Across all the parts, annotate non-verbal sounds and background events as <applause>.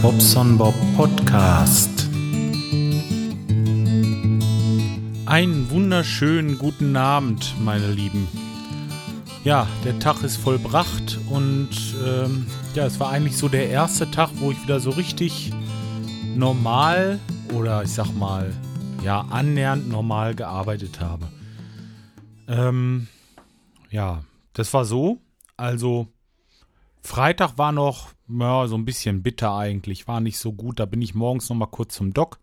Bobson Bob Podcast. Einen wunderschönen guten Abend, meine Lieben. Ja, der Tag ist vollbracht und ähm, ja, es war eigentlich so der erste Tag, wo ich wieder so richtig normal oder ich sag mal, ja, annähernd normal gearbeitet habe. Ähm, ja, das war so. Also, Freitag war noch ja, so ein bisschen bitter eigentlich, war nicht so gut. Da bin ich morgens noch mal kurz zum Doc.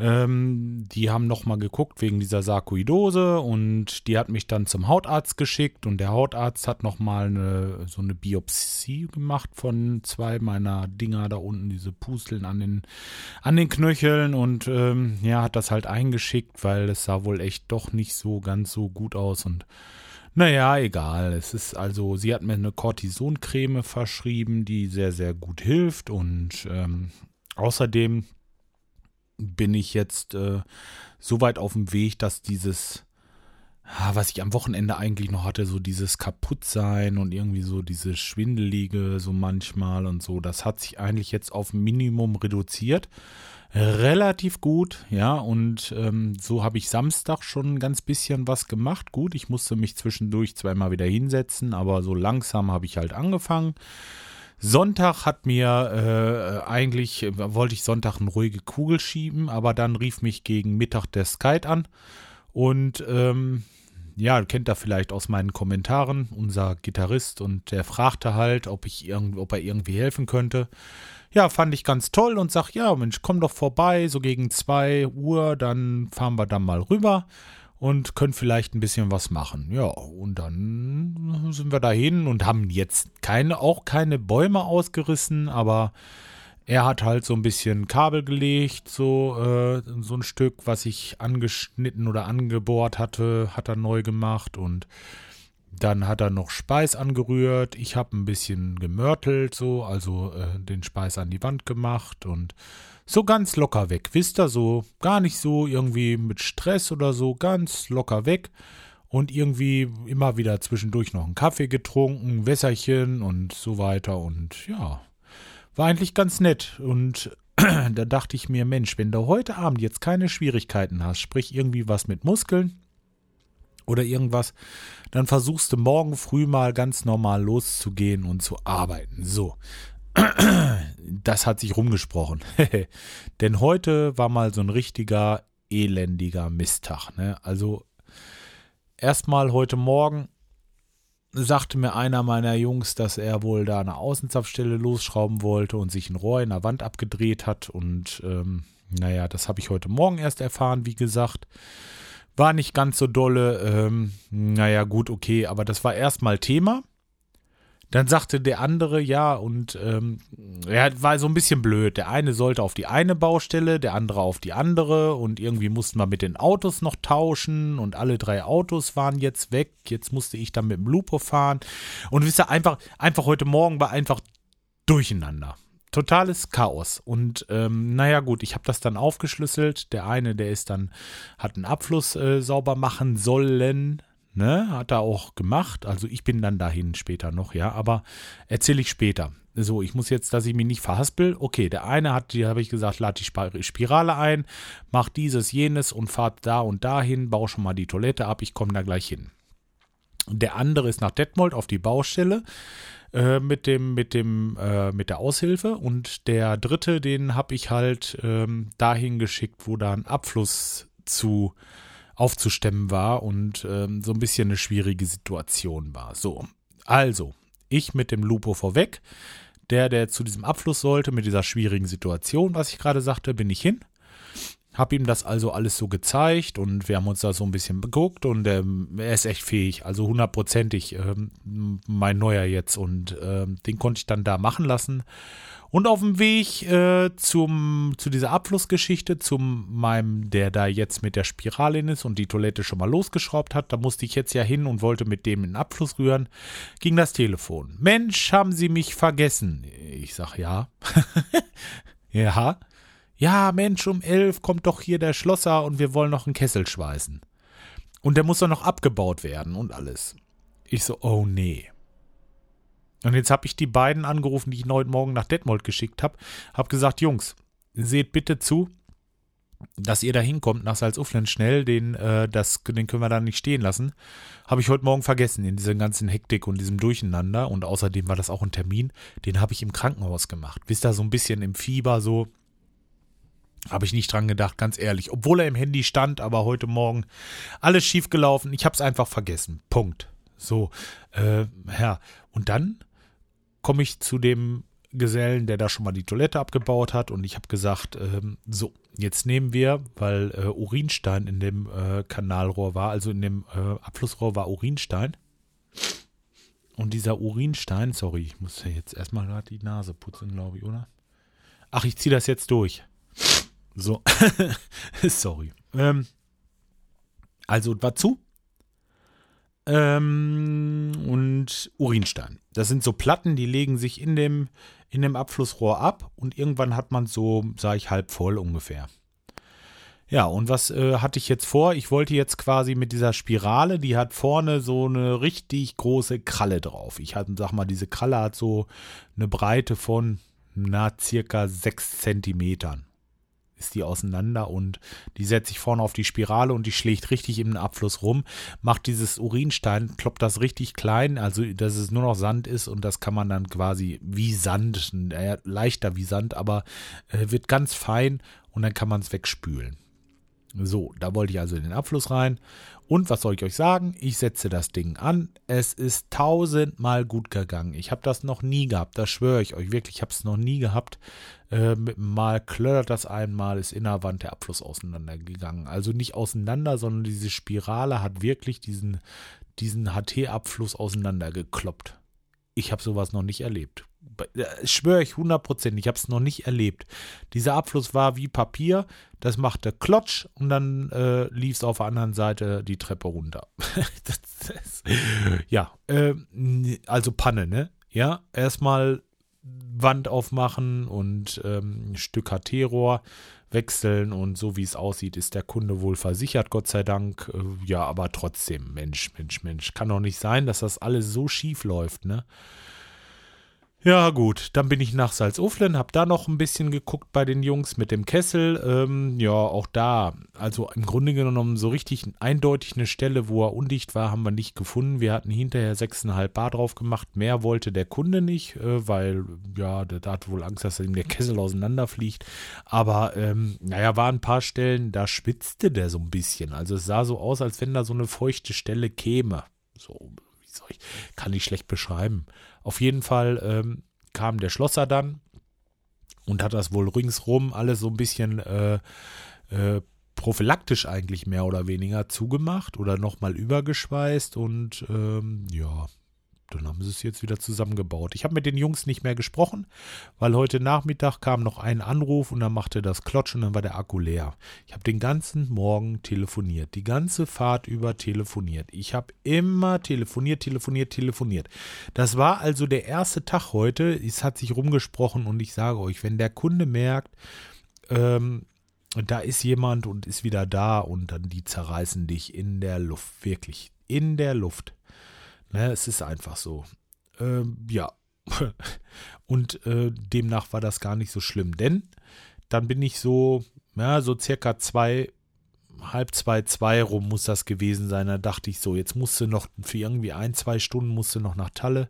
Ähm, die haben noch mal geguckt wegen dieser Sarkoidose und die hat mich dann zum Hautarzt geschickt und der Hautarzt hat noch mal eine, so eine Biopsie gemacht von zwei meiner Dinger da unten, diese Pusteln an den, an den Knöcheln und ähm, ja, hat das halt eingeschickt, weil es sah wohl echt doch nicht so ganz so gut aus und naja, egal. Es ist also, sie hat mir eine Cortisoncreme verschrieben, die sehr, sehr gut hilft. Und ähm, außerdem bin ich jetzt äh, so weit auf dem Weg, dass dieses, was ich am Wochenende eigentlich noch hatte, so dieses Kaputtsein und irgendwie so diese Schwindelige, so manchmal und so, das hat sich eigentlich jetzt auf Minimum reduziert relativ gut, ja, und ähm, so habe ich Samstag schon ein ganz bisschen was gemacht. Gut, ich musste mich zwischendurch zweimal wieder hinsetzen, aber so langsam habe ich halt angefangen. Sonntag hat mir äh, eigentlich, äh, wollte ich Sonntag eine ruhige Kugel schieben, aber dann rief mich gegen Mittag der Skype an und ähm, ja, kennt er vielleicht aus meinen Kommentaren, unser Gitarrist, und der fragte halt, ob ich irgend, ob er irgendwie helfen könnte. Ja, fand ich ganz toll und sag, ja, Mensch, komm doch vorbei, so gegen zwei Uhr, dann fahren wir dann mal rüber und können vielleicht ein bisschen was machen. Ja, und dann sind wir dahin und haben jetzt keine, auch keine Bäume ausgerissen, aber er hat halt so ein bisschen Kabel gelegt, so, äh, so ein Stück, was ich angeschnitten oder angebohrt hatte, hat er neu gemacht und dann hat er noch Speis angerührt. Ich habe ein bisschen gemörtelt, so, also äh, den Speis an die Wand gemacht und so ganz locker weg. Wisst ihr, so gar nicht so irgendwie mit Stress oder so, ganz locker weg. Und irgendwie immer wieder zwischendurch noch einen Kaffee getrunken, Wässerchen und so weiter. Und ja, war eigentlich ganz nett. Und <clears throat> da dachte ich mir, Mensch, wenn du heute Abend jetzt keine Schwierigkeiten hast, sprich irgendwie was mit Muskeln, oder irgendwas, dann versuchst du morgen früh mal ganz normal loszugehen und zu arbeiten. So. <clears throat> Das hat sich rumgesprochen. <laughs> Denn heute war mal so ein richtiger elendiger Misttag. Ne? Also erstmal heute Morgen sagte mir einer meiner Jungs, dass er wohl da eine Außenzapfstelle losschrauben wollte und sich ein Rohr in der Wand abgedreht hat. Und ähm, naja, das habe ich heute Morgen erst erfahren, wie gesagt. War nicht ganz so dolle. Ähm, naja, gut, okay, aber das war erstmal Thema. Dann sagte der andere, ja, und ähm, er war so ein bisschen blöd. Der eine sollte auf die eine Baustelle, der andere auf die andere und irgendwie mussten wir mit den Autos noch tauschen und alle drei Autos waren jetzt weg. Jetzt musste ich dann mit dem Lupo fahren. Und wisst ihr, einfach, einfach heute Morgen war einfach durcheinander totales Chaos. Und ähm, naja, gut, ich habe das dann aufgeschlüsselt. Der eine, der ist dann, hat einen Abfluss äh, sauber machen sollen. Ne, hat er auch gemacht. Also ich bin dann dahin später noch, ja, aber erzähle ich später. So, ich muss jetzt, dass ich mich nicht verhaspel. Okay, der eine hat, die habe ich gesagt, lad die Spirale ein, mach dieses, jenes und fahrt da und dahin, bau schon mal die Toilette ab, ich komme da gleich hin. Der andere ist nach Detmold auf die Baustelle äh, mit dem, mit dem, äh, mit der Aushilfe. Und der dritte, den habe ich halt ähm, dahin geschickt, wo da ein Abfluss zu aufzustemmen war und ähm, so ein bisschen eine schwierige Situation war. So, also, ich mit dem Lupo vorweg. Der, der zu diesem Abfluss sollte, mit dieser schwierigen Situation, was ich gerade sagte, bin ich hin. Hab ihm das also alles so gezeigt und wir haben uns da so ein bisschen beguckt und ähm, er ist echt fähig, also hundertprozentig ähm, mein neuer jetzt und ähm, den konnte ich dann da machen lassen. Und auf dem Weg äh, zum, zu dieser Abflussgeschichte, zu meinem, der da jetzt mit der Spirale ist und die Toilette schon mal losgeschraubt hat, da musste ich jetzt ja hin und wollte mit dem in den Abfluss rühren, ging das Telefon. Mensch, haben Sie mich vergessen? Ich sag ja. <laughs> ja ja, Mensch, um elf kommt doch hier der Schlosser und wir wollen noch einen Kessel schweißen. Und der muss doch noch abgebaut werden und alles. Ich so, oh nee. Und jetzt habe ich die beiden angerufen, die ich heute Morgen nach Detmold geschickt habe. Habe gesagt, Jungs, seht bitte zu, dass ihr da hinkommt nach Salzuflen schnell, den, äh, das, den können wir da nicht stehen lassen. Habe ich heute Morgen vergessen in dieser ganzen Hektik und diesem Durcheinander. Und außerdem war das auch ein Termin, den habe ich im Krankenhaus gemacht. Wisst ihr, so ein bisschen im Fieber, so. Habe ich nicht dran gedacht, ganz ehrlich. Obwohl er im Handy stand, aber heute Morgen alles schief gelaufen. Ich habe es einfach vergessen. Punkt. So, äh, ja. Und dann komme ich zu dem Gesellen, der da schon mal die Toilette abgebaut hat und ich habe gesagt, ähm, so, jetzt nehmen wir, weil äh, Urinstein in dem äh, Kanalrohr war, also in dem äh, Abflussrohr war Urinstein. Und dieser Urinstein, sorry, ich muss ja jetzt erstmal gerade die Nase putzen, glaube ich, oder? Ach, ich ziehe das jetzt durch. So, <laughs> sorry. Ähm, also war zu ähm, und Urinstein. Das sind so Platten, die legen sich in dem, in dem Abflussrohr ab und irgendwann hat man so, sage ich, halb voll ungefähr. Ja, und was äh, hatte ich jetzt vor? Ich wollte jetzt quasi mit dieser Spirale, die hat vorne so eine richtig große Kralle drauf. Ich hatte, sag mal, diese Kralle hat so eine Breite von, na, circa 6 Zentimetern ist die auseinander und die setzt sich vorne auf die Spirale und die schlägt richtig im Abfluss rum, macht dieses Urinstein, ploppt das richtig klein, also dass es nur noch Sand ist und das kann man dann quasi wie Sand, äh, leichter wie Sand, aber äh, wird ganz fein und dann kann man es wegspülen. So, da wollte ich also in den Abfluss rein. Und was soll ich euch sagen? Ich setze das Ding an. Es ist tausendmal gut gegangen. Ich habe das noch nie gehabt. Das schwöre ich euch wirklich. Ich habe es noch nie gehabt. Äh, mal klördert das einmal, ist innerwand der Abfluss auseinandergegangen. Also nicht auseinander, sondern diese Spirale hat wirklich diesen, diesen HT-Abfluss auseinandergekloppt. Ich habe sowas noch nicht erlebt. Äh, schwöre ich 100%, ich habe es noch nicht erlebt. Dieser Abfluss war wie Papier, das machte Klotsch und dann äh, lief es auf der anderen Seite die Treppe runter. <laughs> das, das, ja, äh, also Panne, ne? Ja, erstmal Wand aufmachen und ähm, ein Stück HT-Rohr wechseln und so wie es aussieht, ist der Kunde wohl versichert, Gott sei Dank. Äh, ja, aber trotzdem, Mensch, Mensch, Mensch, kann doch nicht sein, dass das alles so schief läuft, ne? Ja, gut, dann bin ich nach Salzuflen, hab da noch ein bisschen geguckt bei den Jungs mit dem Kessel. Ähm, ja, auch da, also im Grunde genommen so richtig eindeutig eine Stelle, wo er undicht war, haben wir nicht gefunden. Wir hatten hinterher 6,5 Bar drauf gemacht. Mehr wollte der Kunde nicht, äh, weil, ja, der, der hat wohl Angst, dass ihm der Kessel auseinanderfliegt. Aber, ähm, naja, waren ein paar Stellen, da schwitzte der so ein bisschen. Also es sah so aus, als wenn da so eine feuchte Stelle käme. So, ich, kann ich schlecht beschreiben. Auf jeden Fall ähm, kam der Schlosser dann und hat das wohl ringsrum alles so ein bisschen äh, äh, prophylaktisch eigentlich mehr oder weniger zugemacht oder nochmal übergeschweißt und ähm, ja, dann haben sie es jetzt wieder zusammengebaut. Ich habe mit den Jungs nicht mehr gesprochen, weil heute Nachmittag kam noch ein Anruf und dann machte das Klotsch und dann war der Akku leer. Ich habe den ganzen Morgen telefoniert, die ganze Fahrt über telefoniert. Ich habe immer telefoniert, telefoniert, telefoniert. Das war also der erste Tag heute. Es hat sich rumgesprochen und ich sage euch, wenn der Kunde merkt, ähm, da ist jemand und ist wieder da und dann die zerreißen dich in der Luft, wirklich in der Luft. Ne, es ist einfach so. Ähm, ja. <laughs> Und äh, demnach war das gar nicht so schlimm, denn dann bin ich so, ja, so circa zwei, halb zwei, zwei rum muss das gewesen sein. Da dachte ich so, jetzt musste noch für irgendwie ein, zwei Stunden musste noch nach Talle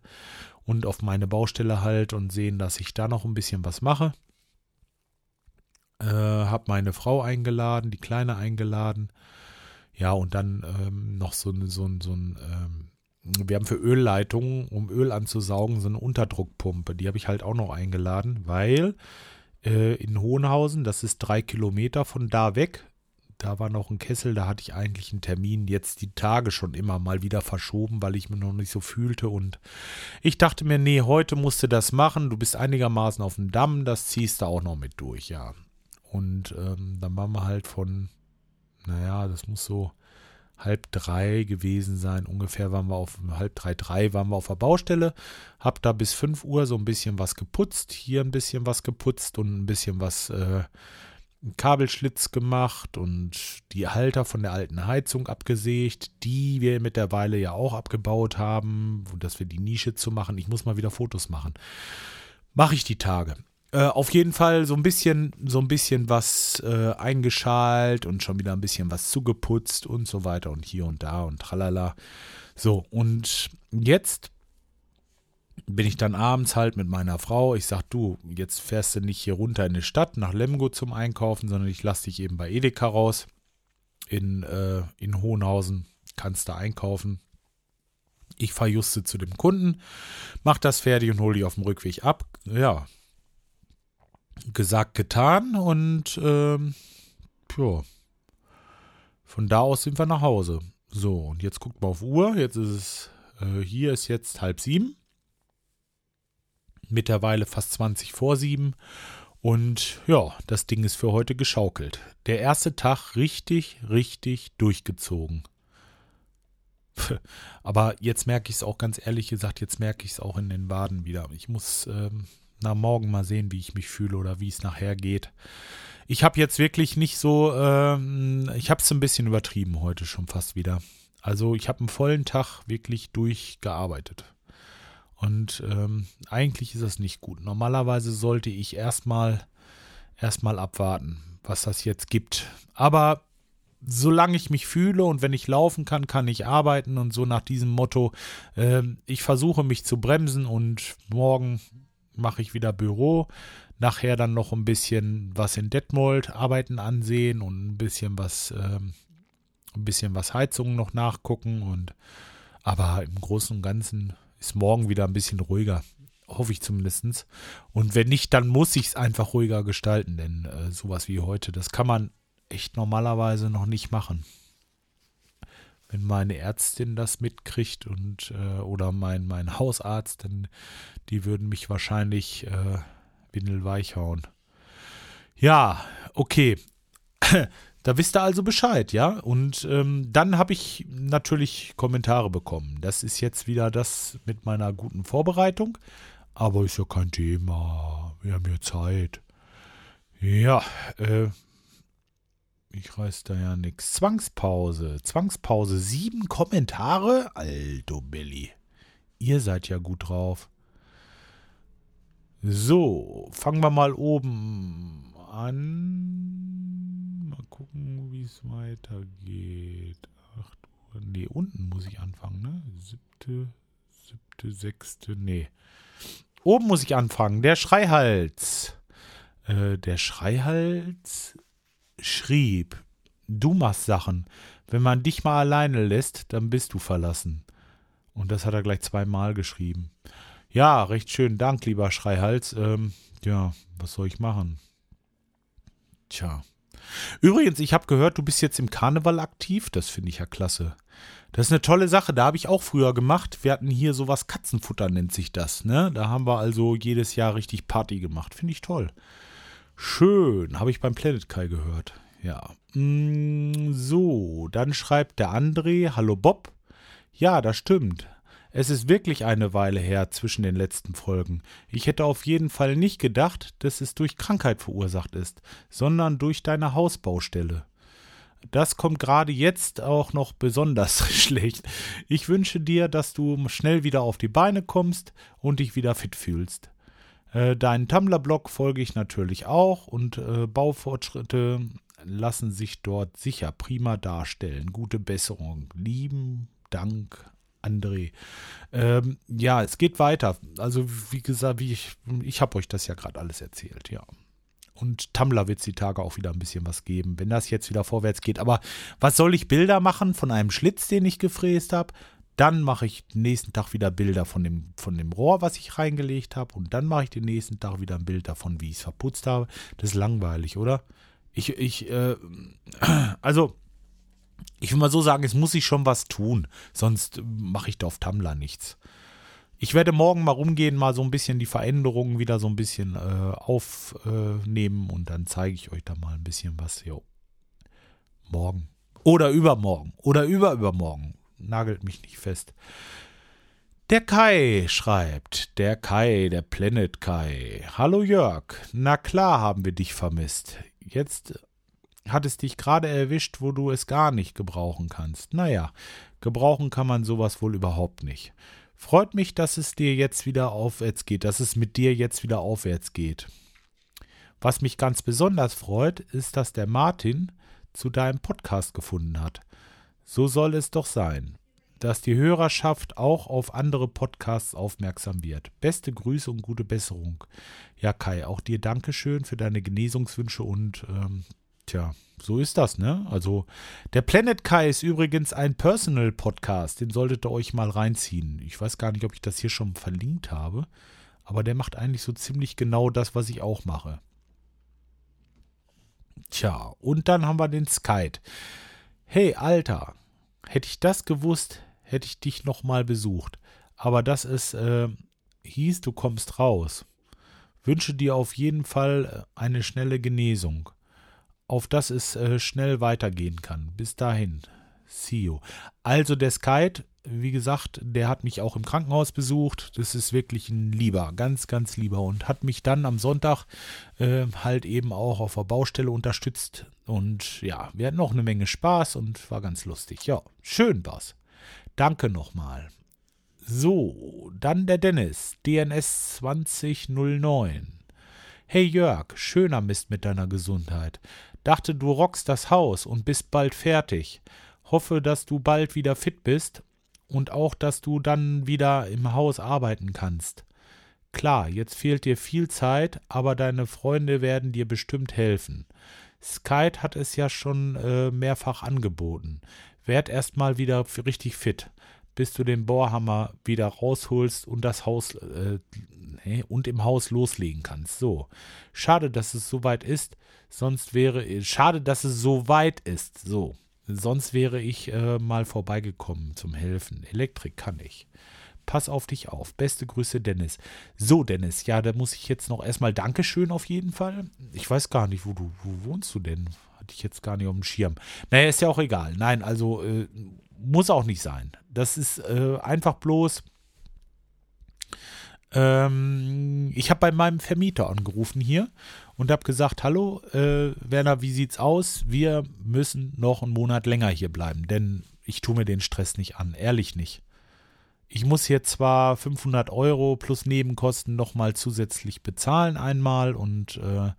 und auf meine Baustelle halt und sehen, dass ich da noch ein bisschen was mache. Äh, hab meine Frau eingeladen, die Kleine eingeladen. Ja, und dann ähm, noch so, so, so ein ähm, wir haben für Ölleitungen, um Öl anzusaugen, so eine Unterdruckpumpe. Die habe ich halt auch noch eingeladen, weil äh, in Hohenhausen, das ist drei Kilometer von da weg, da war noch ein Kessel, da hatte ich eigentlich einen Termin, jetzt die Tage schon immer mal wieder verschoben, weil ich mich noch nicht so fühlte. Und ich dachte mir, nee, heute musst du das machen, du bist einigermaßen auf dem Damm, das ziehst du auch noch mit durch, ja. Und ähm, dann waren wir halt von, naja, das muss so halb drei gewesen sein. Ungefähr waren wir auf halb drei, drei waren wir auf der Baustelle. Hab da bis fünf Uhr so ein bisschen was geputzt, hier ein bisschen was geputzt und ein bisschen was äh, Kabelschlitz gemacht und die Halter von der alten Heizung abgesägt, die wir mittlerweile ja auch abgebaut haben, dass wir die Nische zu machen. Ich muss mal wieder Fotos machen. Mache ich die Tage. Äh, auf jeden Fall so ein bisschen, so ein bisschen was äh, eingeschalt und schon wieder ein bisschen was zugeputzt und so weiter und hier und da und tralala. So, und jetzt bin ich dann abends halt mit meiner Frau. Ich sag, du, jetzt fährst du nicht hier runter in die Stadt nach Lemgo zum Einkaufen, sondern ich lasse dich eben bei Edeka raus in, äh, in Hohenhausen. Kannst da einkaufen. Ich fahre juste zu dem Kunden, mach das fertig und hole die auf dem Rückweg ab. Ja, gesagt, getan und ähm, ja, von da aus sind wir nach Hause. So, und jetzt guckt mal auf Uhr. Jetzt ist es, äh, hier ist jetzt halb sieben mittlerweile fast 20 vor sieben. Und ja, das Ding ist für heute geschaukelt. Der erste Tag richtig, richtig durchgezogen. <laughs> Aber jetzt merke ich es auch ganz ehrlich gesagt, jetzt merke ich es auch in den Waden wieder. Ich muss ähm, na morgen mal sehen, wie ich mich fühle oder wie es nachher geht. Ich habe jetzt wirklich nicht so, ähm, ich habe es ein bisschen übertrieben heute schon fast wieder. Also ich habe einen vollen Tag wirklich durchgearbeitet. Und ähm, eigentlich ist das nicht gut. Normalerweise sollte ich erstmal erstmal abwarten, was das jetzt gibt. Aber solange ich mich fühle und wenn ich laufen kann, kann ich arbeiten und so nach diesem Motto, äh, ich versuche mich zu bremsen und morgen mache ich wieder Büro. Nachher dann noch ein bisschen was in Detmold arbeiten ansehen und ein bisschen was, äh, ein bisschen was Heizungen noch nachgucken und aber im Großen und Ganzen ist morgen wieder ein bisschen ruhiger. Hoffe ich zumindest. Und wenn nicht, dann muss ich es einfach ruhiger gestalten, denn äh, sowas wie heute, das kann man echt normalerweise noch nicht machen. Wenn meine Ärztin das mitkriegt und äh, oder mein, mein Hausarzt, dann die würden mich wahrscheinlich äh, windelweich hauen. Ja, okay. <laughs> Da wisst ihr also Bescheid, ja? Und ähm, dann habe ich natürlich Kommentare bekommen. Das ist jetzt wieder das mit meiner guten Vorbereitung. Aber ist ja kein Thema. Wir haben ja Zeit. Ja, äh, ich reiß da ja nichts. Zwangspause. Zwangspause. Sieben Kommentare? Alto Billy. Ihr seid ja gut drauf. So, fangen wir mal oben an gucken, wie es weitergeht. 8 Uhr. Nee, unten muss ich anfangen, ne? Siebte, siebte, sechste, nee. Oben muss ich anfangen. Der Schreihals. Äh, der Schreihals schrieb, du machst Sachen. Wenn man dich mal alleine lässt, dann bist du verlassen. Und das hat er gleich zweimal geschrieben. Ja, recht schön. Dank, lieber Schreihals. Ähm, ja, was soll ich machen? Tja. Übrigens, ich habe gehört, du bist jetzt im Karneval aktiv. Das finde ich ja klasse. Das ist eine tolle Sache. Da habe ich auch früher gemacht. Wir hatten hier sowas Katzenfutter, nennt sich das. Ne? Da haben wir also jedes Jahr richtig Party gemacht. Finde ich toll. Schön. Habe ich beim Planet Kai gehört. Ja. Mm, so, dann schreibt der André. Hallo Bob. Ja, das stimmt. Es ist wirklich eine Weile her zwischen den letzten Folgen. Ich hätte auf jeden Fall nicht gedacht, dass es durch Krankheit verursacht ist, sondern durch deine Hausbaustelle. Das kommt gerade jetzt auch noch besonders <laughs> schlecht. Ich wünsche dir, dass du schnell wieder auf die Beine kommst und dich wieder fit fühlst. Äh, deinen Tumblr-Blog folge ich natürlich auch und äh, Baufortschritte lassen sich dort sicher prima darstellen. Gute Besserung. Lieben Dank, André. Ähm, ja, es geht weiter. Also, wie gesagt, wie ich, ich habe euch das ja gerade alles erzählt, ja. Und Tumblr wird es die Tage auch wieder ein bisschen was geben, wenn das jetzt wieder vorwärts geht. Aber was soll ich Bilder machen von einem Schlitz, den ich gefräst habe? Dann mache ich den nächsten Tag wieder Bilder von dem, von dem Rohr, was ich reingelegt habe. Und dann mache ich den nächsten Tag wieder ein Bild davon, wie ich es verputzt habe. Das ist langweilig, oder? Ich, ich, äh, <clears throat> also, ich will mal so sagen, es muss sich schon was tun, sonst mache ich da auf Tumblr nichts. Ich werde morgen mal rumgehen, mal so ein bisschen die Veränderungen wieder so ein bisschen äh, aufnehmen äh, und dann zeige ich euch da mal ein bisschen was. Jo. Morgen. Oder übermorgen. Oder überübermorgen. Nagelt mich nicht fest. Der Kai schreibt, der Kai, der Planet Kai. Hallo Jörg, na klar haben wir dich vermisst. Jetzt hat es dich gerade erwischt, wo du es gar nicht gebrauchen kannst. Naja, gebrauchen kann man sowas wohl überhaupt nicht. Freut mich, dass es dir jetzt wieder aufwärts geht, dass es mit dir jetzt wieder aufwärts geht. Was mich ganz besonders freut, ist, dass der Martin zu deinem Podcast gefunden hat. So soll es doch sein, dass die Hörerschaft auch auf andere Podcasts aufmerksam wird. Beste Grüße und gute Besserung. Ja, Kai, auch dir Dankeschön für deine Genesungswünsche und ähm, tja, so ist das, ne? Also, der Planet Kai ist übrigens ein Personal Podcast, den solltet ihr euch mal reinziehen. Ich weiß gar nicht, ob ich das hier schon verlinkt habe, aber der macht eigentlich so ziemlich genau das, was ich auch mache. Tja, und dann haben wir den Skype. Hey, Alter, hätte ich das gewusst, hätte ich dich nochmal besucht. Aber dass es äh, hieß, du kommst raus. Wünsche dir auf jeden Fall äh, eine schnelle Genesung. Auf dass es äh, schnell weitergehen kann. Bis dahin. See you. Also der Skype wie gesagt, der hat mich auch im Krankenhaus besucht. Das ist wirklich ein Lieber, ganz, ganz lieber. Und hat mich dann am Sonntag äh, halt eben auch auf der Baustelle unterstützt. Und ja, wir hatten noch eine Menge Spaß und war ganz lustig. Ja, schön war's. Danke nochmal. So, dann der Dennis, DNS 2009. Hey Jörg, schöner Mist mit deiner Gesundheit. Dachte, du rockst das Haus und bist bald fertig. Hoffe, dass du bald wieder fit bist und auch, dass du dann wieder im Haus arbeiten kannst. Klar, jetzt fehlt dir viel Zeit, aber deine Freunde werden dir bestimmt helfen. Skype hat es ja schon äh, mehrfach angeboten. Werd erstmal wieder richtig fit, bis du den Bohrhammer wieder rausholst und das Haus äh, und im Haus loslegen kannst. So. Schade, dass es so weit ist, sonst wäre schade, dass es so weit ist. So. Sonst wäre ich äh, mal vorbeigekommen zum Helfen. Elektrik kann ich. Pass auf dich auf. Beste Grüße, Dennis. So, Dennis, ja, da muss ich jetzt noch erstmal Dankeschön auf jeden Fall. Ich weiß gar nicht, wo du, wo wohnst du denn? Hatte ich jetzt gar nicht auf dem Schirm. Naja, ist ja auch egal. Nein, also äh, muss auch nicht sein. Das ist äh, einfach bloß ähm, ich habe bei meinem Vermieter angerufen hier und habe gesagt, hallo, äh, Werner, wie sieht's aus? Wir müssen noch einen Monat länger hier bleiben, denn ich tue mir den Stress nicht an, ehrlich nicht. Ich muss hier zwar 500 Euro plus Nebenkosten nochmal zusätzlich bezahlen einmal und äh,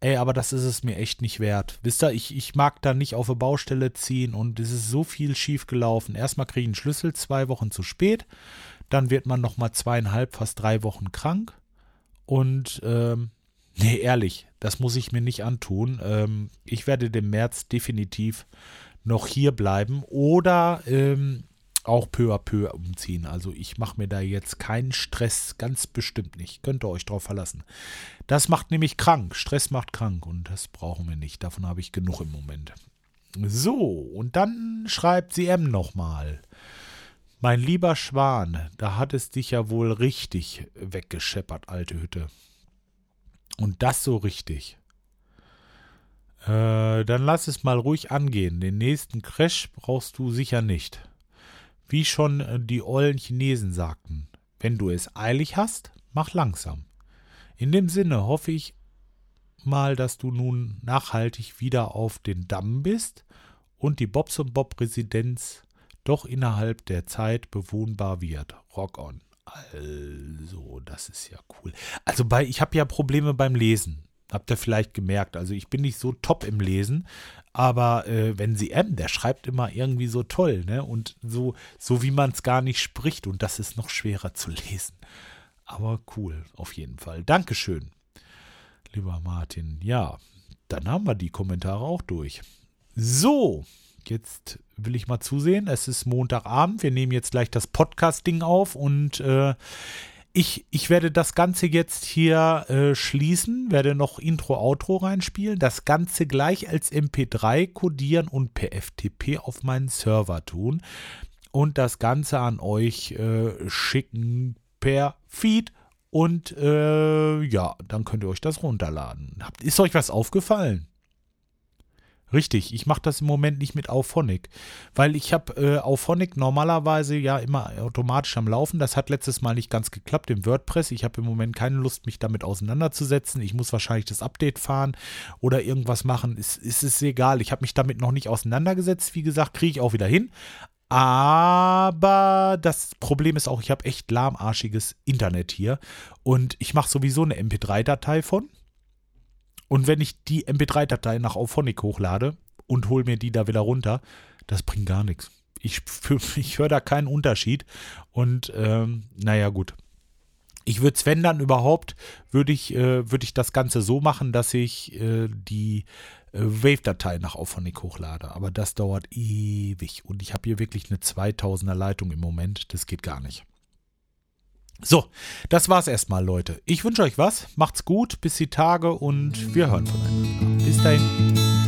ey, aber das ist es mir echt nicht wert. Wisst ihr, ich, ich mag da nicht auf eine Baustelle ziehen und es ist so viel schief gelaufen. Erstmal kriege ich einen Schlüssel zwei Wochen zu spät dann wird man noch mal zweieinhalb, fast drei Wochen krank. Und ähm, nee, ehrlich, das muss ich mir nicht antun. Ähm, ich werde dem März definitiv noch hier bleiben oder ähm, auch peu à peu umziehen. Also ich mache mir da jetzt keinen Stress, ganz bestimmt nicht. Könnt ihr euch drauf verlassen. Das macht nämlich krank. Stress macht krank und das brauchen wir nicht. Davon habe ich genug im Moment. So, und dann schreibt sie M nochmal. Mein lieber Schwan, da hat es dich ja wohl richtig weggescheppert, alte Hütte. Und das so richtig. Äh, dann lass es mal ruhig angehen. Den nächsten Crash brauchst du sicher nicht. Wie schon äh, die ollen Chinesen sagten, wenn du es eilig hast, mach langsam. In dem Sinne hoffe ich mal, dass du nun nachhaltig wieder auf den Damm bist und die Bobs und Bob Residenz doch innerhalb der Zeit bewohnbar wird. Rock on. Also, das ist ja cool. Also bei, ich habe ja Probleme beim Lesen. Habt ihr vielleicht gemerkt. Also ich bin nicht so top im Lesen, aber äh, wenn sie M, der schreibt immer irgendwie so toll, ne? Und so, so wie man es gar nicht spricht. Und das ist noch schwerer zu lesen. Aber cool, auf jeden Fall. Dankeschön, lieber Martin. Ja, dann haben wir die Kommentare auch durch. So, jetzt will ich mal zusehen. Es ist Montagabend. Wir nehmen jetzt gleich das Podcast-Ding auf und äh, ich, ich werde das Ganze jetzt hier äh, schließen, werde noch Intro, Outro reinspielen, das Ganze gleich als MP3 codieren und per FTP auf meinen Server tun und das Ganze an euch äh, schicken per Feed und äh, ja, dann könnt ihr euch das runterladen. Ist euch was aufgefallen? Richtig, ich mache das im Moment nicht mit Auphonic, weil ich habe äh, Auphonic normalerweise ja immer automatisch am Laufen. Das hat letztes Mal nicht ganz geklappt im WordPress. Ich habe im Moment keine Lust, mich damit auseinanderzusetzen. Ich muss wahrscheinlich das Update fahren oder irgendwas machen. Es, es ist egal. Ich habe mich damit noch nicht auseinandergesetzt. Wie gesagt, kriege ich auch wieder hin. Aber das Problem ist auch, ich habe echt lahmarschiges Internet hier und ich mache sowieso eine MP3-Datei von und wenn ich die MP3-Datei nach Auphonic hochlade und hole mir die da wieder runter, das bringt gar nichts. Ich, <laughs> ich höre da keinen Unterschied. Und ähm, naja, gut. Ich würde es, wenn dann überhaupt, würde ich, äh, würd ich das Ganze so machen, dass ich äh, die äh, Wave-Datei nach Auphonic hochlade. Aber das dauert ewig. Und ich habe hier wirklich eine 2000er Leitung im Moment. Das geht gar nicht. So, das war's erstmal, Leute. Ich wünsche euch was. Macht's gut, bis die Tage und wir hören voneinander. Bis dahin.